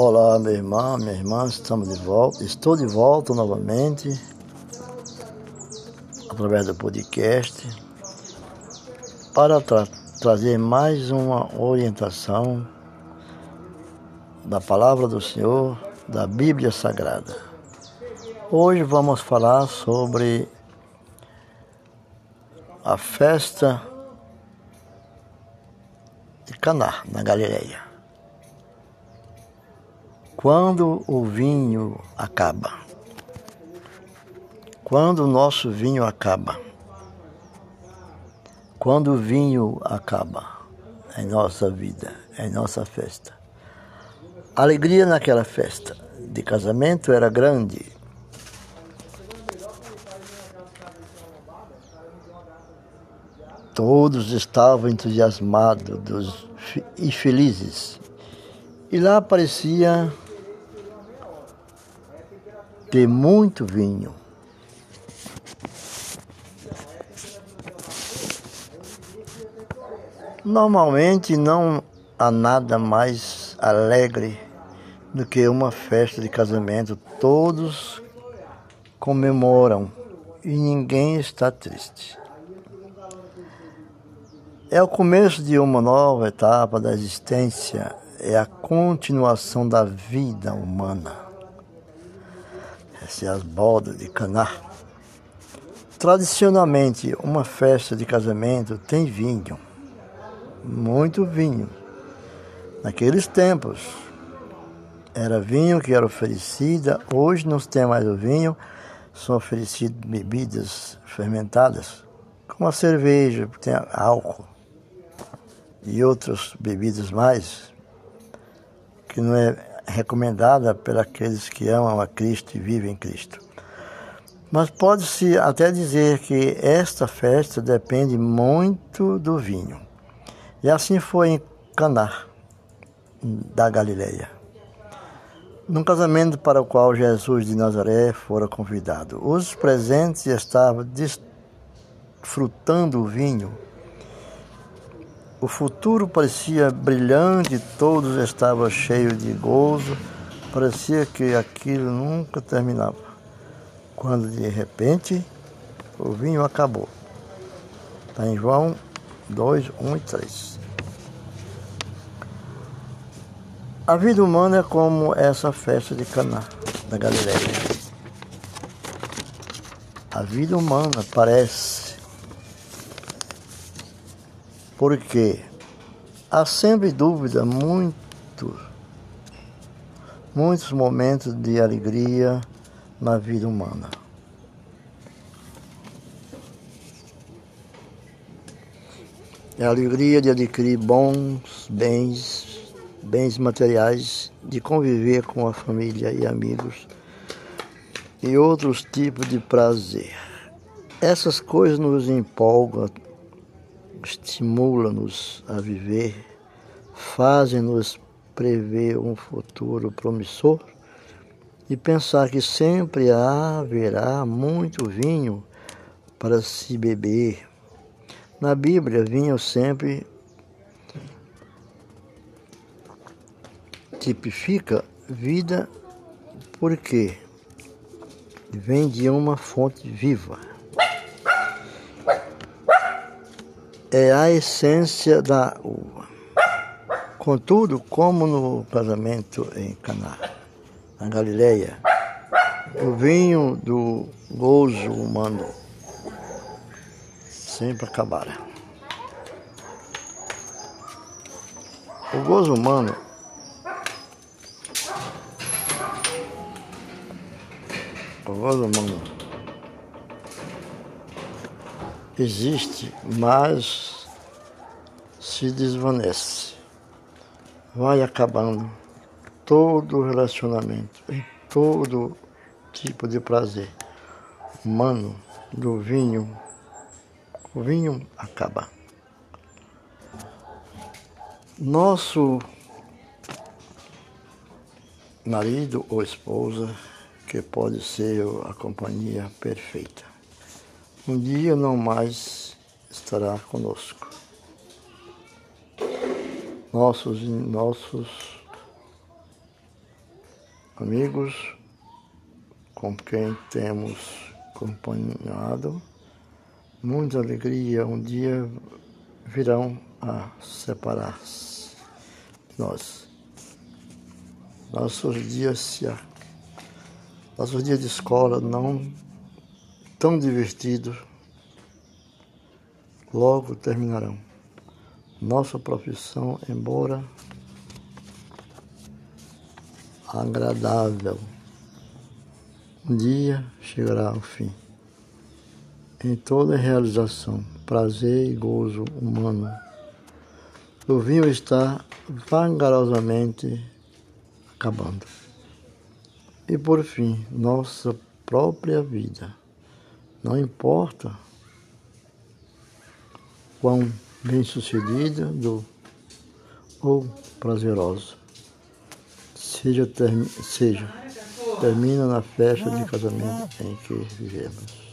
Olá, meu irmão, minha irmã, estamos de volta. Estou de volta novamente através do podcast para tra trazer mais uma orientação da palavra do Senhor, da Bíblia Sagrada. Hoje vamos falar sobre a festa de Caná, na Galileia. Quando o vinho acaba, quando o nosso vinho acaba, quando o vinho acaba em nossa vida, em nossa festa. A alegria naquela festa de casamento era grande. Todos estavam entusiasmados e felizes. E lá aparecia ter muito vinho. Normalmente não há nada mais alegre do que uma festa de casamento. Todos comemoram e ninguém está triste. É o começo de uma nova etapa da existência, é a continuação da vida humana. Essas são as bodas de Caná. Tradicionalmente, uma festa de casamento tem vinho, muito vinho. Naqueles tempos, era vinho que era oferecida, hoje não se tem mais o vinho, são oferecidas bebidas fermentadas, como a cerveja, tem álcool e outras bebidas mais, que não é recomendada por aqueles que amam a Cristo e vivem em Cristo. Mas pode-se até dizer que esta festa depende muito do vinho. E assim foi em Caná, da Galileia. Num casamento para o qual Jesus de Nazaré fora convidado. Os presentes estavam desfrutando o vinho o futuro parecia brilhante, todos estavam cheios de gozo, parecia que aquilo nunca terminava. Quando de repente o vinho acabou. Está em João 2, 1 e 3. A vida humana é como essa festa de Caná, da Galileia. A vida humana parece porque há sempre dúvida, muito, muitos momentos de alegria na vida humana. É a alegria de adquirir bons bens, bens materiais, de conviver com a família e amigos e outros tipos de prazer. Essas coisas nos empolgam estimula-nos a viver, fazem-nos prever um futuro promissor e pensar que sempre haverá muito vinho para se beber. Na Bíblia, vinho sempre tipifica vida porque vem de uma fonte viva. É a essência da uva. Contudo, como no casamento em Caná, na Galileia, o vinho do gozo humano sempre acabara. O gozo humano o gozo humano existe, mas se desvanece. Vai acabando todo relacionamento, em todo tipo de prazer humano do vinho. O vinho acaba. Nosso marido ou esposa, que pode ser a companhia perfeita um dia não mais estará conosco. Nossos, nossos amigos com quem temos acompanhado, muita alegria, um dia virão a separar-se de nós. Nossos dias se nossos dias de escola não tão divertidos logo terminarão. Nossa profissão, embora agradável, um dia chegará ao fim. Em toda realização, prazer e gozo humano, o vinho está vagarosamente acabando. E por fim, nossa própria vida. Não importa quão bem-sucedida do, ou prazerosa seja, termina na festa de casamento em que vivemos.